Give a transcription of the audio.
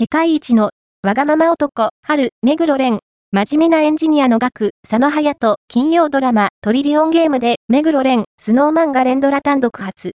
世界一のわがまま男、春、目黒蓮、真面目なエンジニアの学、佐野隼人、金曜ドラマ、トリリオンゲームで、目黒蓮、スノーマンが連ドラ単独初。